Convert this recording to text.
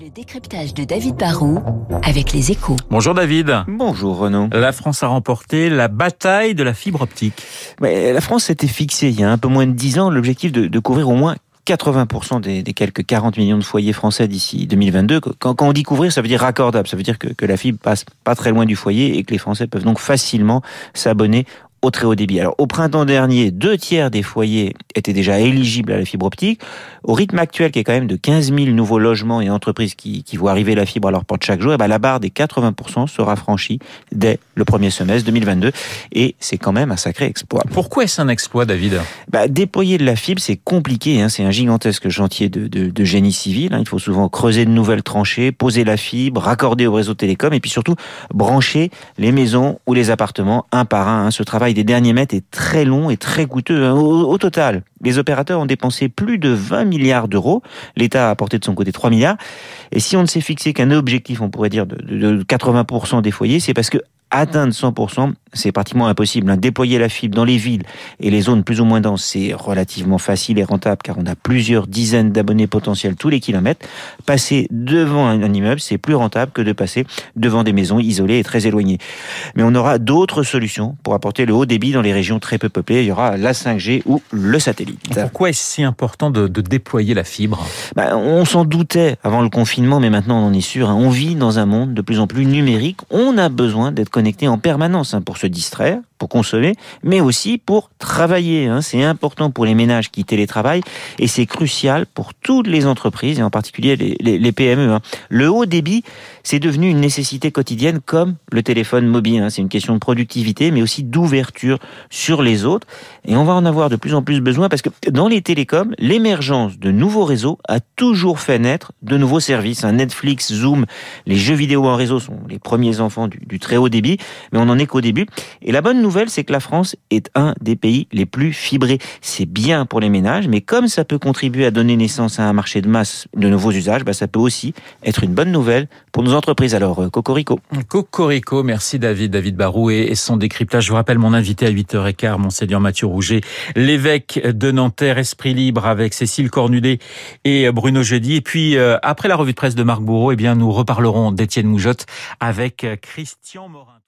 Le décryptage de David Barrault avec les échos. Bonjour David. Bonjour Renaud. La France a remporté la bataille de la fibre optique. Mais la France s'était fixée il y a un peu moins de 10 ans l'objectif de, de couvrir au moins 80% des, des, quelques 40 millions de foyers français d'ici 2022. Quand, quand, on dit couvrir, ça veut dire raccordable. Ça veut dire que, que la fibre passe pas très loin du foyer et que les Français peuvent donc facilement s'abonner au très haut débit. Alors, au printemps dernier, deux tiers des foyers étaient déjà éligibles à la fibre optique. Au rythme actuel, qui est quand même de 15 000 nouveaux logements et entreprises qui, qui voient arriver la fibre à leur porte chaque jour, et eh ben la barre des 80% sera franchie dès le premier semestre 2022. Et c'est quand même un sacré exploit. Pourquoi est-ce un exploit, David? Bah, Déployer de la fibre, c'est compliqué. Hein. C'est un gigantesque chantier de, de, de génie civil. Hein. Il faut souvent creuser de nouvelles tranchées, poser la fibre, raccorder au réseau télécom, et puis surtout brancher les maisons ou les appartements un par un. Hein. Ce travail des derniers mètres est très long et très coûteux. Hein. Au, au total, les opérateurs ont dépensé plus de 20 milliards d'euros. L'État a apporté de son côté 3 milliards. Et si on ne s'est fixé qu'un objectif, on pourrait dire, de, de 80% des foyers, c'est parce que atteindre 100%, c'est pratiquement impossible. Déployer la fibre dans les villes et les zones plus ou moins denses, c'est relativement facile et rentable car on a plusieurs dizaines d'abonnés potentiels tous les kilomètres. Passer devant un immeuble, c'est plus rentable que de passer devant des maisons isolées et très éloignées. Mais on aura d'autres solutions pour apporter le haut débit dans les régions très peu peuplées. Il y aura la 5G ou le satellite. Pourquoi est-ce si important de, de déployer la fibre? Ben, On s'en doutait avant le confinement, mais maintenant on en est sûr. Hein. On vit dans un monde de plus en plus numérique. On a besoin d'être connecté en permanence hein, pour se distraire, pour consommer, mais aussi pour travailler. Hein. C'est important pour les ménages qui télétravaillent et c'est crucial pour toutes les entreprises et en particulier les, PME. Hein. Le haut débit, c'est devenu une nécessité quotidienne comme le téléphone mobile. Hein. C'est une question de productivité, mais aussi d'ouverture sur les autres. Et on va en avoir de plus en plus besoin parce que dans les télécoms, l'émergence de nouveaux réseaux a toujours fait naître de nouveaux services. Hein. Netflix, Zoom, les jeux vidéo en réseau sont les premiers enfants du, très haut débit, mais on en est qu'au début. Et la bonne nouvelle, c'est que la France est un des pays les plus fibrés. C'est bien pour les ménages, mais comme ça peut contribuer à donner naissance à un marché de masse de nouveaux usages, bah ça peut aussi être une bonne nouvelle pour nos entreprises. Alors, euh, Cocorico. Cocorico, merci David, David Barou et son décryptage. Je vous rappelle mon invité à 8h15, Monseigneur Mathieu Rouget, l'évêque de Nanterre, Esprit Libre avec Cécile Cornudet et Bruno Jeudi. Et puis, euh, après la revue de presse de Marc Bourreau, eh bien, nous reparlerons d'Étienne Moujotte avec Christian Morin.